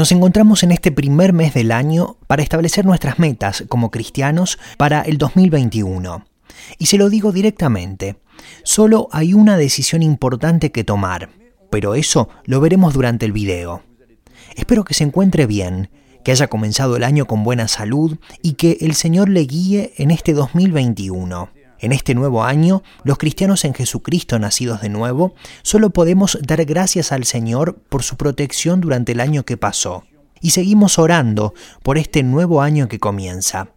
Nos encontramos en este primer mes del año para establecer nuestras metas como cristianos para el 2021. Y se lo digo directamente, solo hay una decisión importante que tomar, pero eso lo veremos durante el video. Espero que se encuentre bien, que haya comenzado el año con buena salud y que el Señor le guíe en este 2021. En este nuevo año, los cristianos en Jesucristo nacidos de nuevo, solo podemos dar gracias al Señor por su protección durante el año que pasó. Y seguimos orando por este nuevo año que comienza.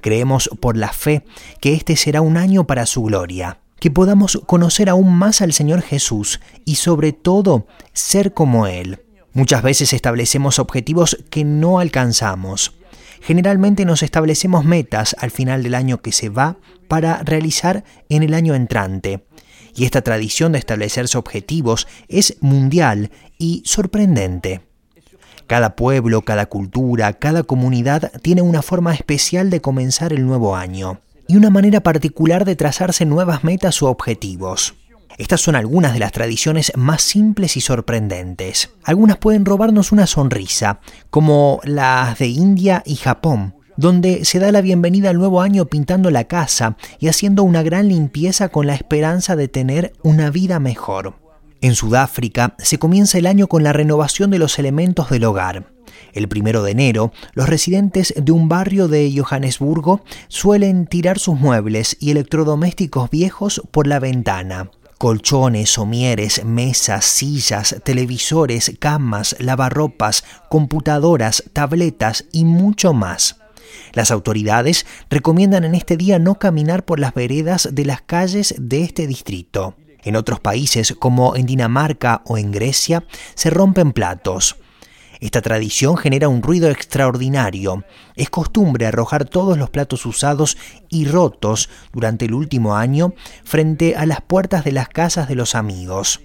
Creemos por la fe que este será un año para su gloria, que podamos conocer aún más al Señor Jesús y sobre todo ser como Él. Muchas veces establecemos objetivos que no alcanzamos. Generalmente nos establecemos metas al final del año que se va para realizar en el año entrante. Y esta tradición de establecerse objetivos es mundial y sorprendente. Cada pueblo, cada cultura, cada comunidad tiene una forma especial de comenzar el nuevo año y una manera particular de trazarse nuevas metas o objetivos. Estas son algunas de las tradiciones más simples y sorprendentes. Algunas pueden robarnos una sonrisa, como las de India y Japón, donde se da la bienvenida al nuevo año pintando la casa y haciendo una gran limpieza con la esperanza de tener una vida mejor. En Sudáfrica se comienza el año con la renovación de los elementos del hogar. El primero de enero, los residentes de un barrio de Johannesburgo suelen tirar sus muebles y electrodomésticos viejos por la ventana colchones, somieres, mesas, sillas, televisores, camas, lavarropas, computadoras, tabletas y mucho más. Las autoridades recomiendan en este día no caminar por las veredas de las calles de este distrito. En otros países, como en Dinamarca o en Grecia, se rompen platos. Esta tradición genera un ruido extraordinario. Es costumbre arrojar todos los platos usados y rotos durante el último año frente a las puertas de las casas de los amigos.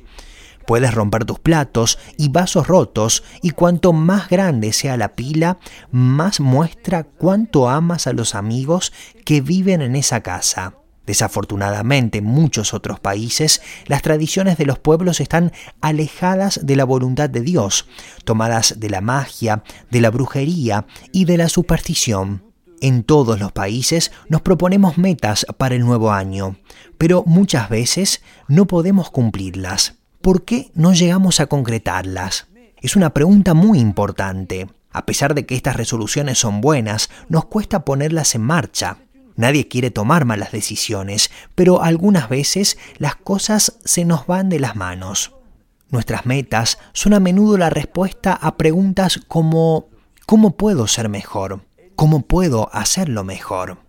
Puedes romper tus platos y vasos rotos y cuanto más grande sea la pila, más muestra cuánto amas a los amigos que viven en esa casa. Desafortunadamente, en muchos otros países, las tradiciones de los pueblos están alejadas de la voluntad de Dios, tomadas de la magia, de la brujería y de la superstición. En todos los países nos proponemos metas para el nuevo año, pero muchas veces no podemos cumplirlas. ¿Por qué no llegamos a concretarlas? Es una pregunta muy importante. A pesar de que estas resoluciones son buenas, nos cuesta ponerlas en marcha. Nadie quiere tomar malas decisiones, pero algunas veces las cosas se nos van de las manos. Nuestras metas son a menudo la respuesta a preguntas como ¿cómo puedo ser mejor? ¿Cómo puedo hacerlo mejor?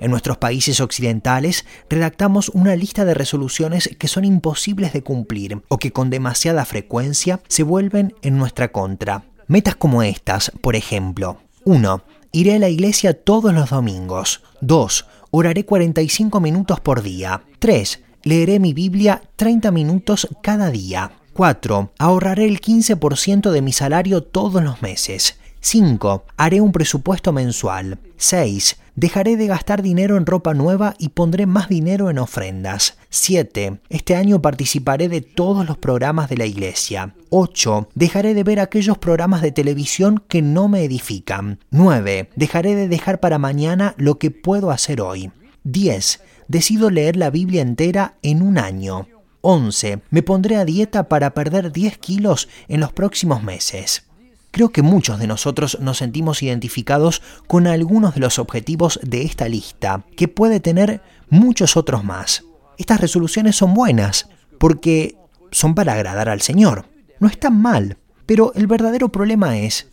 En nuestros países occidentales redactamos una lista de resoluciones que son imposibles de cumplir o que con demasiada frecuencia se vuelven en nuestra contra. Metas como estas, por ejemplo. 1. Iré a la iglesia todos los domingos. 2. Oraré 45 minutos por día. 3. Leeré mi Biblia 30 minutos cada día. 4. Ahorraré el 15% de mi salario todos los meses. 5. Haré un presupuesto mensual. 6. Dejaré de gastar dinero en ropa nueva y pondré más dinero en ofrendas. 7. Este año participaré de todos los programas de la iglesia. 8. Dejaré de ver aquellos programas de televisión que no me edifican. 9. Dejaré de dejar para mañana lo que puedo hacer hoy. 10. Decido leer la Biblia entera en un año. 11. Me pondré a dieta para perder 10 kilos en los próximos meses. Creo que muchos de nosotros nos sentimos identificados con algunos de los objetivos de esta lista, que puede tener muchos otros más. Estas resoluciones son buenas, porque son para agradar al Señor. No están mal, pero el verdadero problema es,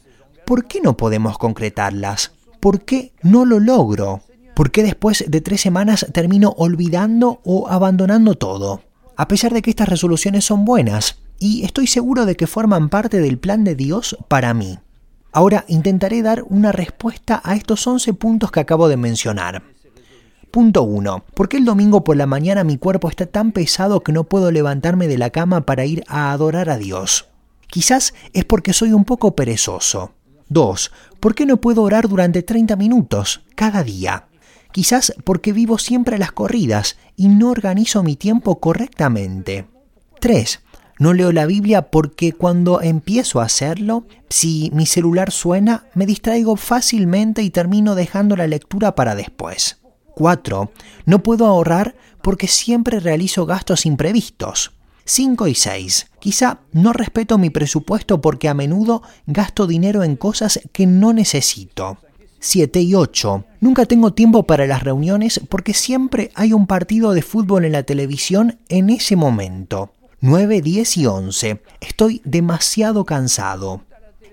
¿por qué no podemos concretarlas? ¿Por qué no lo logro? ¿Por qué después de tres semanas termino olvidando o abandonando todo? A pesar de que estas resoluciones son buenas, y estoy seguro de que forman parte del plan de Dios para mí. Ahora intentaré dar una respuesta a estos 11 puntos que acabo de mencionar. Punto 1. ¿Por qué el domingo por la mañana mi cuerpo está tan pesado que no puedo levantarme de la cama para ir a adorar a Dios? Quizás es porque soy un poco perezoso. 2. ¿Por qué no puedo orar durante 30 minutos cada día? Quizás porque vivo siempre a las corridas y no organizo mi tiempo correctamente. 3. No leo la Biblia porque cuando empiezo a hacerlo, si mi celular suena, me distraigo fácilmente y termino dejando la lectura para después. 4. No puedo ahorrar porque siempre realizo gastos imprevistos. 5 y 6. Quizá no respeto mi presupuesto porque a menudo gasto dinero en cosas que no necesito. 7 y 8. Nunca tengo tiempo para las reuniones porque siempre hay un partido de fútbol en la televisión en ese momento. 9, 10 y 11. Estoy demasiado cansado.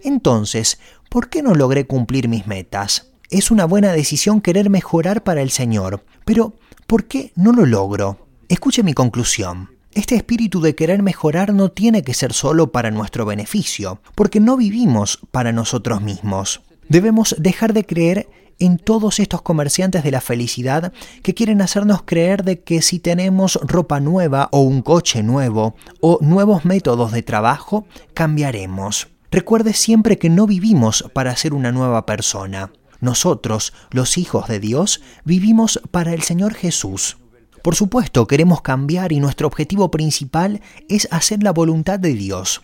Entonces, ¿por qué no logré cumplir mis metas? Es una buena decisión querer mejorar para el Señor, pero ¿por qué no lo logro? Escuche mi conclusión. Este espíritu de querer mejorar no tiene que ser solo para nuestro beneficio, porque no vivimos para nosotros mismos. Debemos dejar de creer en todos estos comerciantes de la felicidad que quieren hacernos creer de que si tenemos ropa nueva o un coche nuevo o nuevos métodos de trabajo, cambiaremos. Recuerde siempre que no vivimos para ser una nueva persona. Nosotros, los hijos de Dios, vivimos para el Señor Jesús. Por supuesto, queremos cambiar y nuestro objetivo principal es hacer la voluntad de Dios.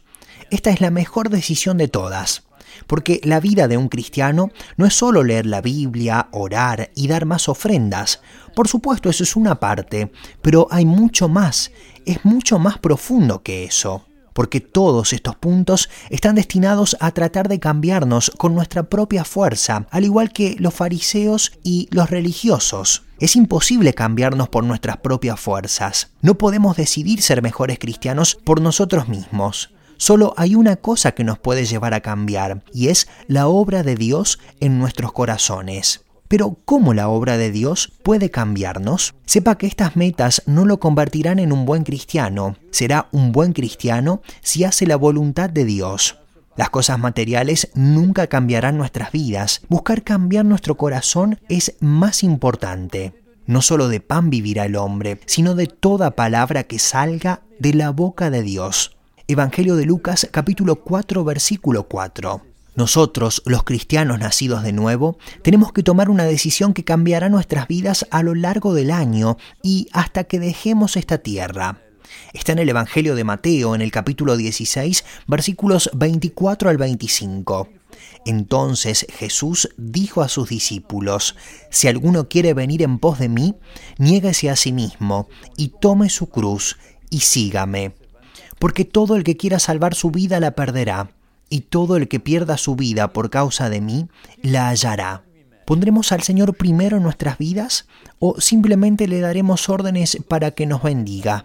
Esta es la mejor decisión de todas. Porque la vida de un cristiano no es solo leer la Biblia, orar y dar más ofrendas. Por supuesto, eso es una parte, pero hay mucho más, es mucho más profundo que eso. Porque todos estos puntos están destinados a tratar de cambiarnos con nuestra propia fuerza, al igual que los fariseos y los religiosos. Es imposible cambiarnos por nuestras propias fuerzas. No podemos decidir ser mejores cristianos por nosotros mismos. Solo hay una cosa que nos puede llevar a cambiar, y es la obra de Dios en nuestros corazones. Pero ¿cómo la obra de Dios puede cambiarnos? Sepa que estas metas no lo convertirán en un buen cristiano. Será un buen cristiano si hace la voluntad de Dios. Las cosas materiales nunca cambiarán nuestras vidas. Buscar cambiar nuestro corazón es más importante. No solo de pan vivirá el hombre, sino de toda palabra que salga de la boca de Dios. Evangelio de Lucas capítulo 4 versículo 4. Nosotros, los cristianos nacidos de nuevo, tenemos que tomar una decisión que cambiará nuestras vidas a lo largo del año y hasta que dejemos esta tierra. Está en el Evangelio de Mateo, en el capítulo 16, versículos 24 al 25. Entonces Jesús dijo a sus discípulos, Si alguno quiere venir en pos de mí, niéguese a sí mismo, y tome su cruz, y sígame porque todo el que quiera salvar su vida la perderá, y todo el que pierda su vida por causa de mí la hallará. ¿Pondremos al Señor primero en nuestras vidas o simplemente le daremos órdenes para que nos bendiga?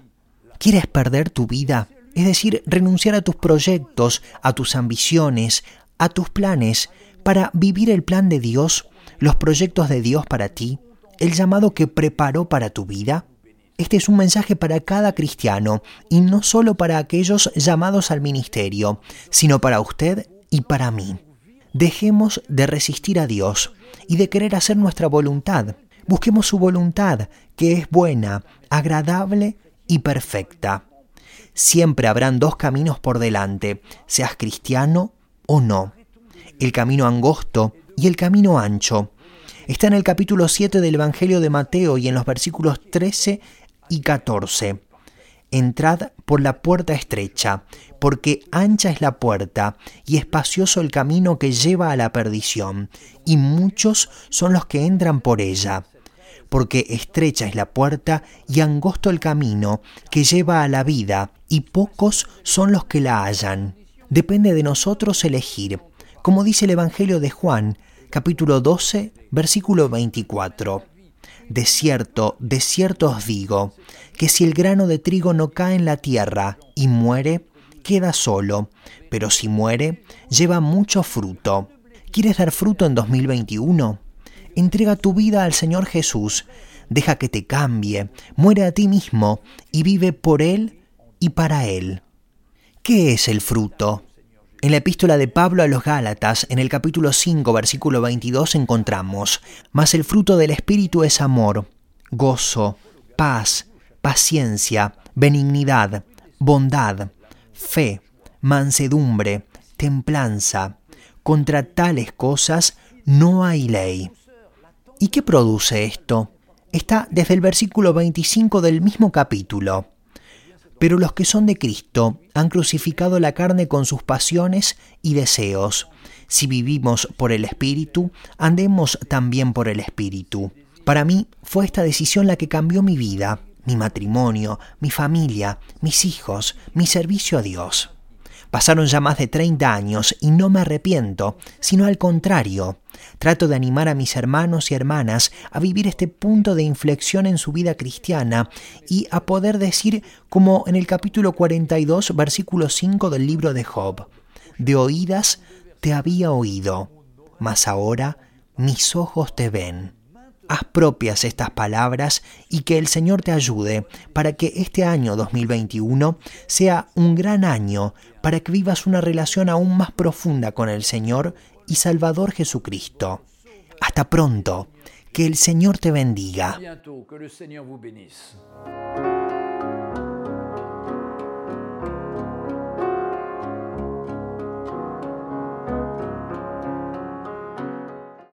¿Quieres perder tu vida? Es decir, renunciar a tus proyectos, a tus ambiciones, a tus planes, para vivir el plan de Dios, los proyectos de Dios para ti, el llamado que preparó para tu vida? Este es un mensaje para cada cristiano y no solo para aquellos llamados al ministerio, sino para usted y para mí. Dejemos de resistir a Dios y de querer hacer nuestra voluntad. Busquemos su voluntad, que es buena, agradable y perfecta. Siempre habrán dos caminos por delante, seas cristiano o no. El camino angosto y el camino ancho. Está en el capítulo 7 del Evangelio de Mateo y en los versículos 13 y 14. Entrad por la puerta estrecha, porque ancha es la puerta y espacioso el camino que lleva a la perdición, y muchos son los que entran por ella. Porque estrecha es la puerta y angosto el camino que lleva a la vida, y pocos son los que la hallan. Depende de nosotros elegir, como dice el Evangelio de Juan, capítulo 12, versículo 24. De cierto, de cierto os digo, que si el grano de trigo no cae en la tierra y muere, queda solo, pero si muere, lleva mucho fruto. ¿Quieres dar fruto en 2021? Entrega tu vida al Señor Jesús, deja que te cambie, muere a ti mismo y vive por Él y para Él. ¿Qué es el fruto? En la epístola de Pablo a los Gálatas, en el capítulo 5, versículo 22, encontramos, Mas el fruto del Espíritu es amor, gozo, paz, paciencia, benignidad, bondad, fe, mansedumbre, templanza. Contra tales cosas no hay ley. ¿Y qué produce esto? Está desde el versículo 25 del mismo capítulo Pero los que son de Cristo han crucificado la carne con sus pasiones y deseos. Si vivimos por el Espíritu, andemos también por el Espíritu. Para mí fue esta decisión la que cambió mi vida, mi matrimonio, mi familia, mis hijos, mi servicio a Dios. Pasaron ya más de 30 años y no me arrepiento, sino al contrario. Trato de animar a mis hermanos y hermanas a vivir este punto de inflexión en su vida cristiana y a poder decir como en el capítulo 42, versículo 5 del libro de Job, de oídas te había oído, mas ahora mis ojos te ven. Haz propias estas palabras y que el Señor te ayude para que este año 2021 sea un gran año para que vivas una relación aún más profunda con el Señor y Salvador Jesucristo. Hasta pronto, que el Señor te bendiga.